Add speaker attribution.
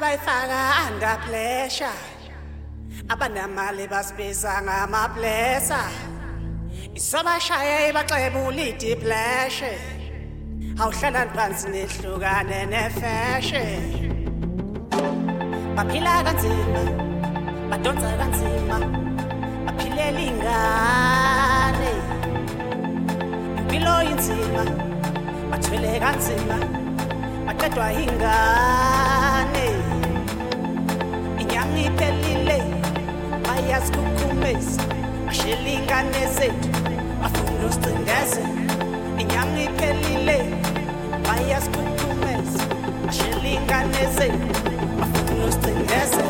Speaker 1: abafana bayifaka under pressure. Abanamali basibiza ngamablessa isobashaya ibaxebula idiplashe awuhlala phansi nehlukane nefashion baphila kanzima badonsa kanzima baphilela ingane impilo inzima bathwele kanzima baqedwa ingane niphelile bayasikhukhumeza bashelinganeze bafuna usicindeze inyama iphelile bayasikhukhumeza bashelinganeze bafuna usicindeze